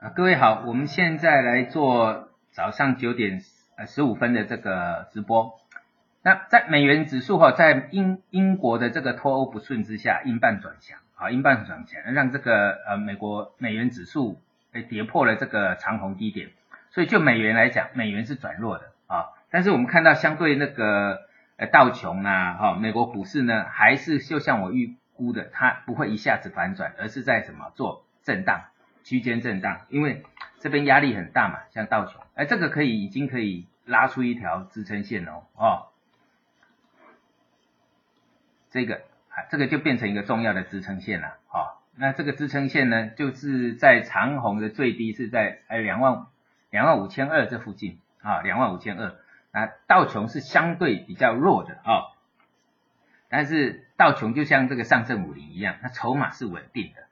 啊，各位好，我们现在来做早上九点呃十五分的这个直播。那在美元指数哈，在英英国的这个脱欧不顺之下，英镑转强，啊，英镑转强，让这个呃美国美元指数诶跌破了这个长虹低点，所以就美元来讲，美元是转弱的啊。但是我们看到相对那个呃道琼啊，哈，美国股市呢，还是就像我预估的，它不会一下子反转，而是在什么做震荡。区间震荡，因为这边压力很大嘛，像道琼，哎，这个可以已经可以拉出一条支撑线哦，哦，这个啊，这个就变成一个重要的支撑线了，哦，那这个支撑线呢，就是在长虹的最低是在哎两万两万五千二这附近啊，两万五千二，那道琼是相对比较弱的啊，但是道琼就像这个上证五零一样，它筹码是稳定的。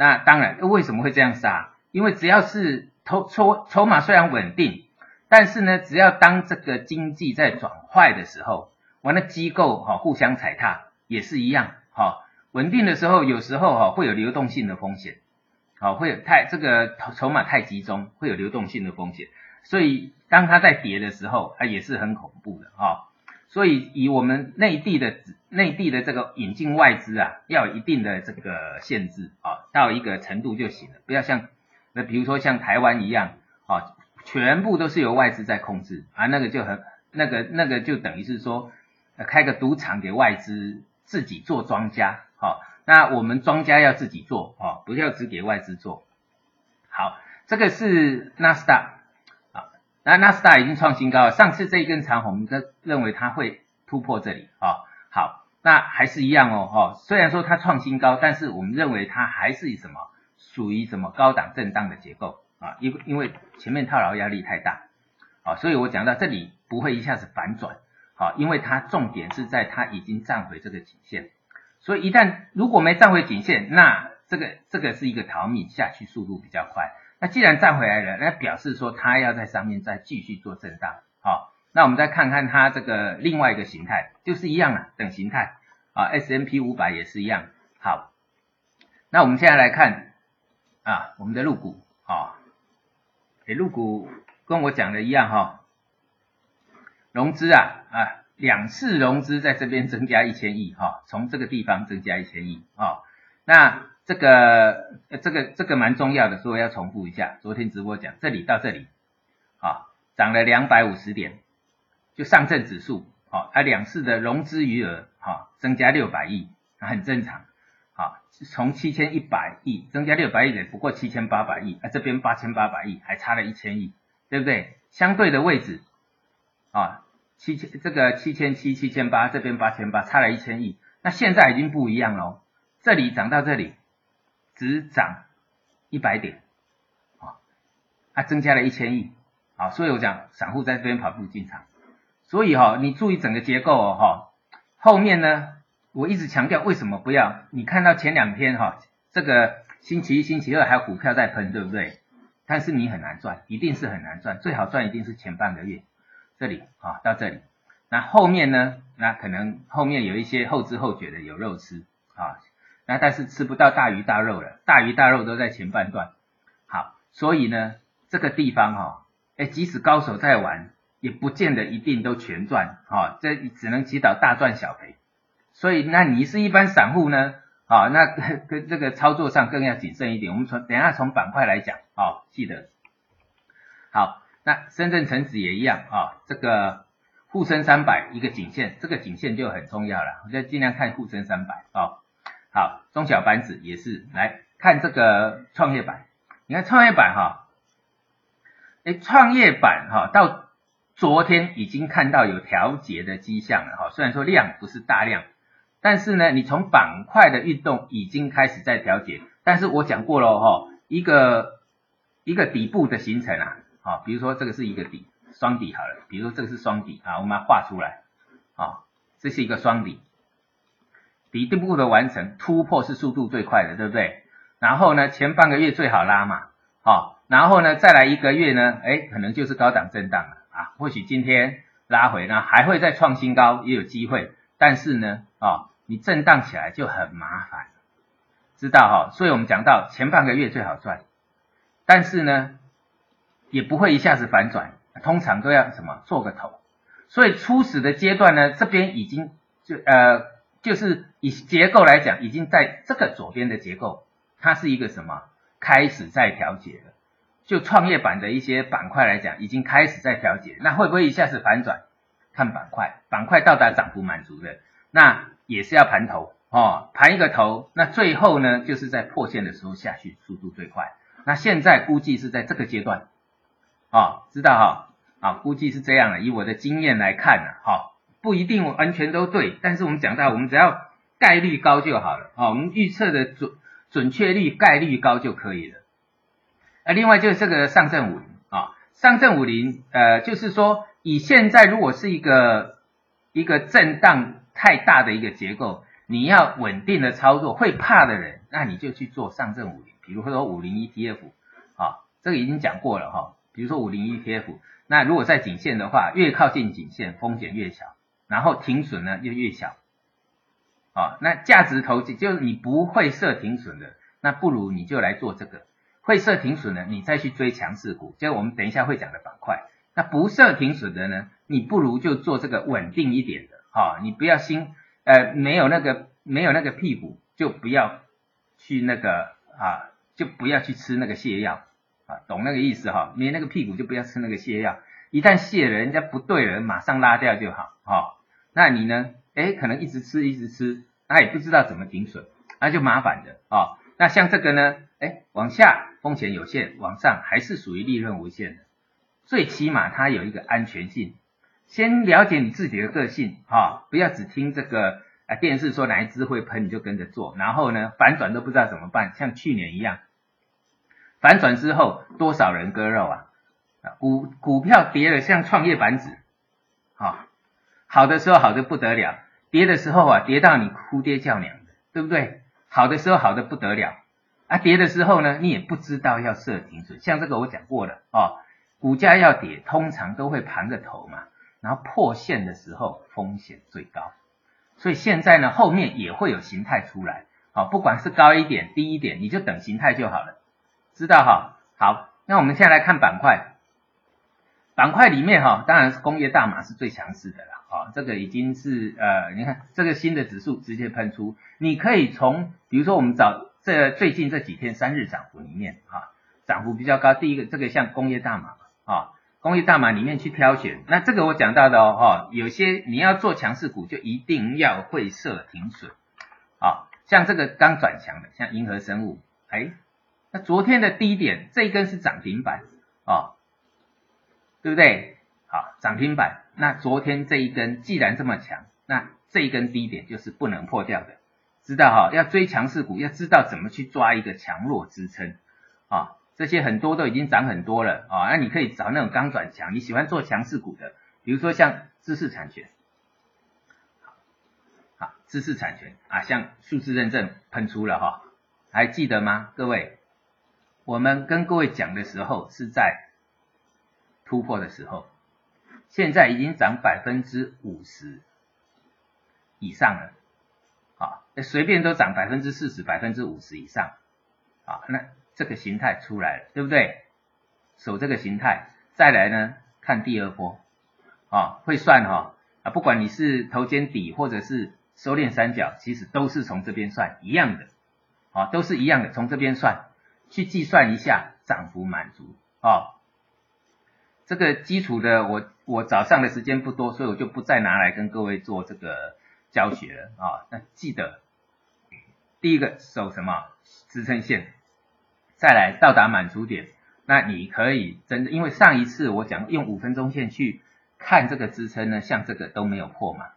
那当然，为什么会这样杀？因为只要是筹筹筹码虽然稳定，但是呢，只要当这个经济在转坏的时候，完了机构哈互相踩踏也是一样哈。稳定的时候，有时候哈会有流动性的风险，好会有太这个筹码太集中，会有流动性的风险。所以当它在跌的时候，它也是很恐怖的哈。所以以我们内地的内地的这个引进外资啊，要有一定的这个限制啊，到一个程度就行了，不要像那比如说像台湾一样啊，全部都是由外资在控制啊，那个就很那个那个就等于是说开个赌场给外资自己做庄家，好，那我们庄家要自己做啊，不要只给外资做。好，这个是纳斯达。那纳斯达已经创新高了，上次这一根长红，都认为它会突破这里啊。好，那还是一样哦，哈，虽然说它创新高，但是我们认为它还是以什么属于什么高档震荡的结构啊，因因为前面套牢压力太大啊，所以我讲到这里不会一下子反转，好，因为它重点是在它已经站回这个颈线，所以一旦如果没站回颈线，那这个这个是一个逃命下去速度比较快。那既然站回来了，那表示说它要在上面再继续做震荡，好，那我们再看看它这个另外一个形态，就是一样啊等形态啊，S M P 五百也是一样，好，那我们现在来看啊，我们的入股啊，诶，入股跟我讲的一样哈，融资啊啊，两次融资在这边增加一千亿哈，从这个地方增加一千亿啊，那。这个这个这个蛮重要的，所以我要重复一下。昨天直播讲，这里到这里，啊，涨了两百五十点，就上证指数，啊，它两市的融资余额，哈，增加六百亿，很正常，啊，从七千一百亿增加六百亿，不过七千八百亿，啊，这边八千八百亿，还差了一千亿，对不对？相对的位置，啊，七千这个七千七七千八，这边八千八，差了一千亿，那现在已经不一样喽，这里涨到这里。只涨一百点，啊，它增加了一千亿，啊，所以我讲散户在这边跑步进场，所以哈，你注意整个结构哦，哈，后面呢，我一直强调为什么不要？你看到前两天哈，这个星期一、星期二还有股票在喷，对不对？但是你很难赚，一定是很难赚，最好赚一定是前半个月，这里啊到这里，那后面呢，那可能后面有一些后知后觉的有肉吃啊。那但是吃不到大鱼大肉了，大鱼大肉都在前半段。好，所以呢，这个地方哈，哎，即使高手在玩，也不见得一定都全赚，哈，这只能祈祷大赚小赔。所以，那你是一般散户呢，啊，那跟这个操作上更要谨慎一点。我们从等下从板块来讲，啊，记得。好，那深圳成指也一样啊，这个沪深三百一个颈线，这个颈线就很重要了，我就尽量看沪深三百啊。好，中小板指也是来看这个创业板，你看创业板哈，哎，创业板哈到昨天已经看到有调节的迹象了哈，虽然说量不是大量，但是呢，你从板块的运动已经开始在调节，但是我讲过了哈，一个一个底部的形成啊，好，比如说这个是一个底双底好了，比如说这个是双底啊，我们画出来，啊，这是一个双底。底部的完成突破是速度最快的，对不对？然后呢，前半个月最好拉嘛，好，然后呢，再来一个月呢，哎，可能就是高档震荡了啊。或许今天拉回呢，还会再创新高，也有机会。但是呢，啊，你震荡起来就很麻烦，知道哈？所以我们讲到前半个月最好赚，但是呢，也不会一下子反转，通常都要什么做个头。所以初始的阶段呢，这边已经就呃，就是以结构来讲，已经在这个左边的结构，它是一个什么开始在调节了。就创业板的一些板块来讲，已经开始在调节，那会不会一下子反转？看板块，板块到达涨幅满足的，那也是要盘头哦，盘一个头，那最后呢，就是在破线的时候下去，速度最快。那现在估计是在这个阶段，啊，知道哈，啊，估计是这样的，以我的经验来看呢，哈，不一定完全都对，但是我们讲到，我们只要概率高就好了，啊，我们预测的准准确率概率高就可以了。啊，另外就是这个上证五零。啊，上证五零，呃，就是说以现在如果是一个一个震荡太大的一个结构，你要稳定的操作，会怕的人，那你就去做上证五零，比如说五零 ETF 啊，这个已经讲过了哈，比如说五零 ETF，那如果在颈线的话，越靠近颈线风险越小，然后停损呢就越小，啊，那价值投资就是你不会设停损的，那不如你就来做这个。会设停损的，你再去追强势股，就是我们等一下会讲的板块。那不设停损的呢，你不如就做这个稳定一点的，哈，你不要心呃没有那个没有那个屁股，就不要去那个啊，就不要去吃那个泻药啊，懂那个意思哈？没那个屁股就不要吃那个泻药，一旦泻了，人家不对了，马上拉掉就好，哈。那你呢？哎，可能一直吃一直吃，他也不知道怎么停损，那就麻烦的啊。那像这个呢，哎，往下。风险有限，往上还是属于利润无限的。最起码它有一个安全性。先了解你自己的个性哈，不要只听这个啊电视说哪一只会喷你就跟着做，然后呢反转都不知道怎么办，像去年一样，反转之后多少人割肉啊？啊股股票跌了像创业板指，啊好的时候好的不得了，跌的时候啊跌到你哭爹叫娘的，对不对？好的时候好的不得了。啊，跌的时候呢，你也不知道要设停损，像这个我讲过了哦，股价要跌，通常都会盘个头嘛，然后破线的时候风险最高，所以现在呢，后面也会有形态出来，好，不管是高一点低一点，你就等形态就好了，知道哈？好，那我们现在来看板块，板块里面哈，当然是工业大码是最强势的了，啊，这个已经是呃，你看这个新的指数直接喷出，你可以从比如说我们找。这最近这几天三日涨幅里面啊，涨幅比较高。第一个，这个像工业大码啊，工业大码里面去挑选。那这个我讲到的哦，有些你要做强势股，就一定要会设停损啊。像这个刚转强的，像银河生物，哎，那昨天的低点这一根是涨停板啊，对不对？好，涨停板。那昨天这一根既然这么强，那这一根低点就是不能破掉的。知道哈，要追强势股，要知道怎么去抓一个强弱支撑啊，这些很多都已经涨很多了啊，那你可以找那种刚转强，你喜欢做强势股的，比如说像知识产权，好，知识产权啊，像数字认证喷出了哈，还记得吗？各位，我们跟各位讲的时候是在突破的时候，现在已经涨百分之五十以上了。啊，随便都涨百分之四十、百分之五十以上，啊，那这个形态出来了，对不对？守这个形态，再来呢，看第二波，啊，会算哈，啊，不管你是头肩底或者是收敛三角，其实都是从这边算一样的，啊，都是一样的，从这边算，去计算一下涨幅满足，啊，这个基础的，我我早上的时间不多，所以我就不再拿来跟各位做这个。教学了啊，那记得第一个守什么？支撑线，再来到达满足点，那你可以真的，因为上一次我讲用五分钟线去看这个支撑呢，像这个都没有破嘛，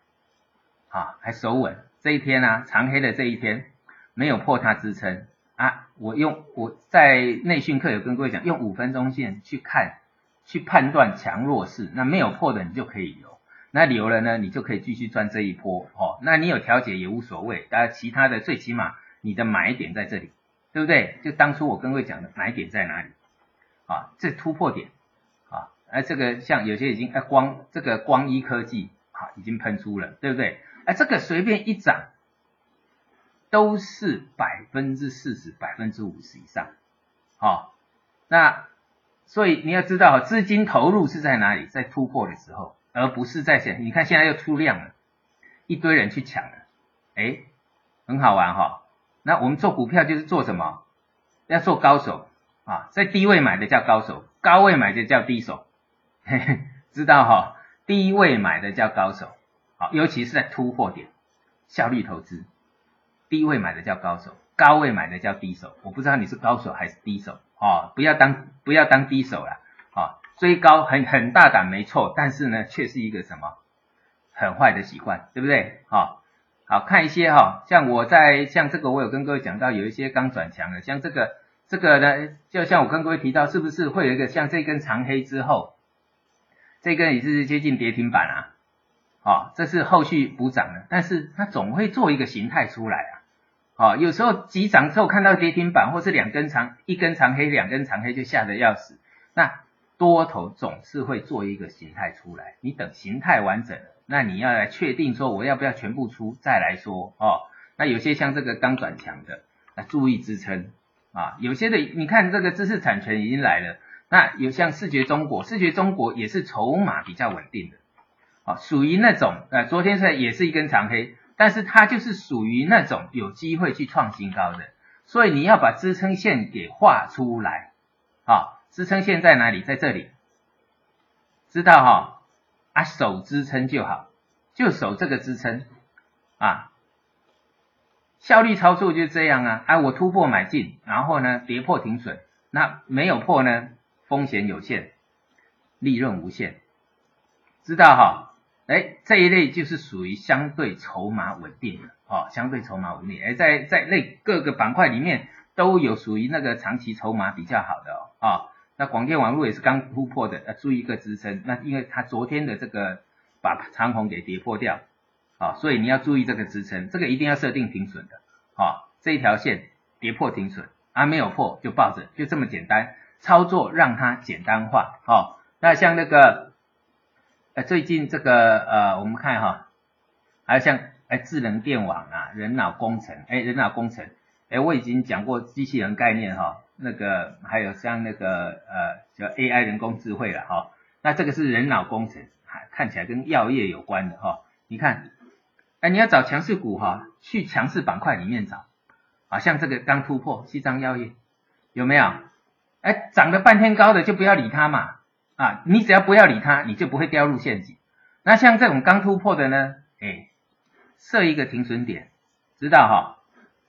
啊还守稳，这一天呢长黑的这一天没有破它支撑。啊，我用我在内训课有跟各位讲，用五分钟线去看去判断强弱势，那没有破的你就可以留。那留了呢，你就可以继续赚这一波哦。那你有调节也无所谓，但其他的最起码你的买点在这里，对不对？就当初我跟各位讲的买点在哪里啊？这突破点啊，哎，这个像有些已经哎光这个光一科技啊已经喷出了，对不对？哎，这个随便一涨都是百分之四十、百分之五十以上，好，那所以你要知道，资金投入是在哪里，在突破的时候，而不是在现。你看现在又出量了，一堆人去抢了，哎，很好玩哈。那我们做股票就是做什么？要做高手啊，在低位买的叫高手，高位买的叫低手，嘿嘿，知道哈？低位买的叫高手，好，尤其是在突破点，效率投资，低位买的叫高手，高位买的叫低手。我不知道你是高手还是低手哦，不要当不要当低手了啊，追高很很大胆没错，但是呢，却是一个什么很坏的习惯，对不对？哈，好看一些哈，像我在像这个，我有跟各位讲到，有一些刚转强的，像这个这个呢，就像我跟各位提到，是不是会有一个像这根长黑之后？这根也是接近跌停板啊，哦，这是后续补涨的，但是它总会做一个形态出来啊，哦，有时候急涨之后看到跌停板，或是两根长一根长黑，两根长黑就吓得要死，那多头总是会做一个形态出来，你等形态完整了，那你要来确定说我要不要全部出再来说哦，那有些像这个刚转强的，那注意支撑啊，有些的你看这个知识产权已经来了。那有像视觉中国，视觉中国也是筹码比较稳定的，啊，属于那种，呃，昨天是也是一根长黑，但是它就是属于那种有机会去创新高的，所以你要把支撑线给画出来，啊，支撑线在哪里？在这里，知道哈？啊，守支撑就好，就守这个支撑，啊，效率操作就这样啊，哎，我突破买进，然后呢，跌破停损，那没有破呢？风险有限，利润无限，知道哈？哎，这一类就是属于相对筹码稳定的哦，相对筹码稳定。哎，在在那各个板块里面都有属于那个长期筹码比较好的哦。啊，那广电网络也是刚突破的，要注意一个支撑。那因为它昨天的这个把长虹给跌破掉，啊，所以你要注意这个支撑，这个一定要设定停损的。啊，这一条线跌破停损，啊没有破就抱着，就这么简单。操作让它简单化，哦，那像那个，呃，最近这个，呃，我们看哈，还有像，哎，智能电网啊，人脑工程，哎，人脑工程，哎，我已经讲过机器人概念哈，那个还有像那个，呃，叫 AI 人工智慧了哈，那这个是人脑工程，还看起来跟药业有关的哈，你看，哎，你要找强势股哈，去强势板块里面找，啊，像这个刚突破西藏药业，有没有？哎，涨了半天高的就不要理它嘛，啊，你只要不要理它，你就不会掉入陷阱。那像这种刚突破的呢，哎，设一个停损点，知道哈？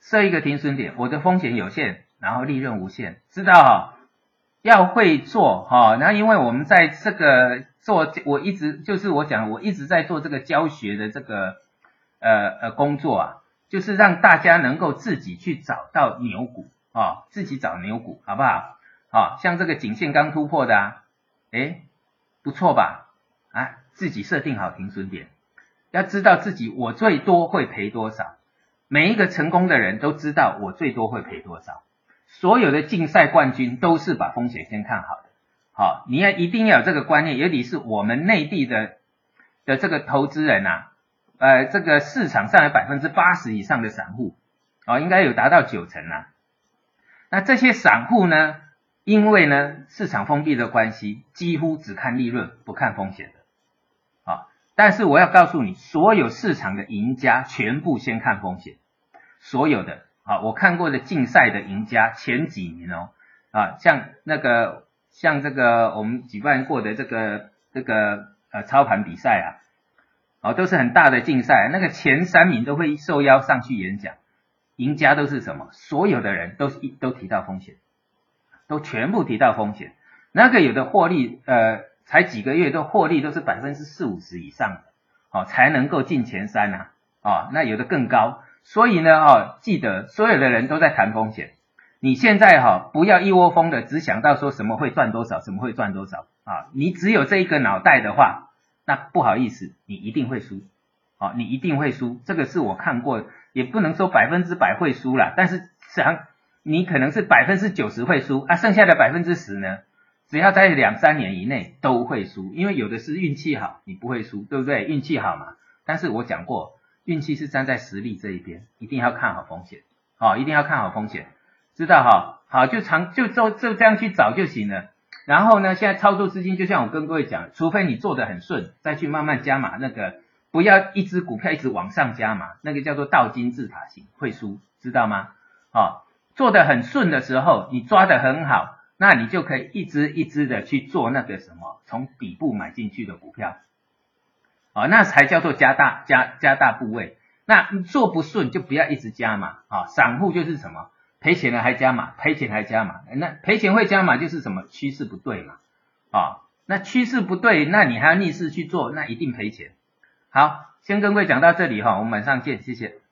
设一个停损点，我的风险有限，然后利润无限，知道哈？要会做哈，那因为我们在这个做，我一直就是我讲，我一直在做这个教学的这个呃呃工作啊，就是让大家能够自己去找到牛股啊，自己找牛股，好不好？啊，像这个颈线刚突破的啊，哎，不错吧？啊，自己设定好停损点，要知道自己我最多会赔多少。每一个成功的人都知道我最多会赔多少。所有的竞赛冠军都是把风险先看好的。好，你要一定要有这个观念，尤其是我们内地的的这个投资人呐，呃，这个市场上有百分之八十以上的散户，哦，应该有达到九成啊。那这些散户呢？因为呢，市场封闭的关系，几乎只看利润，不看风险的啊。但是我要告诉你，所有市场的赢家全部先看风险，所有的啊，我看过的竞赛的赢家前几名哦啊，像那个像这个我们举办过的这个这个呃操盘比赛啊，哦都是很大的竞赛，那个前三名都会受邀上去演讲，赢家都是什么？所有的人都一都提到风险。都全部提到风险，那个有的获利，呃，才几个月都获利都是百分之四五十以上的，哦，才能够进前三呐，哦，那有的更高，所以呢，哦，记得所有的人都在谈风险，你现在哈不要一窝蜂的只想到说什么会赚多少，什么会赚多少啊，你只有这一个脑袋的话，那不好意思，你一定会输，哦，你一定会输，这个是我看过，也不能说百分之百会输了，但是想。你可能是百分之九十会输啊，剩下的百分之十呢？只要在两三年以内都会输，因为有的是运气好，你不会输，对不对？运气好嘛。但是我讲过，运气是站在实力这一边，一定要看好风险，哦，一定要看好风险。知道哈？好，就长就就就这样去找就行了。然后呢，现在操作资金就像我跟各位讲，除非你做的很顺，再去慢慢加码那个，不要一只股票一直往上加码，那个叫做倒金字塔型会输，知道吗？哦，做的很顺的时候，你抓的很好，那你就可以一只一只的去做那个什么，从底部买进去的股票，哦，那才叫做加大加加大部位。那做不顺就不要一直加嘛啊，散户就是什么？赔钱了还加码，赔钱还加码，那赔钱会加码就是什么趋势不对嘛，啊，那趋势不对，那你还要逆势去做，那一定赔钱。好，先跟各位讲到这里哈，我们晚上见，谢谢。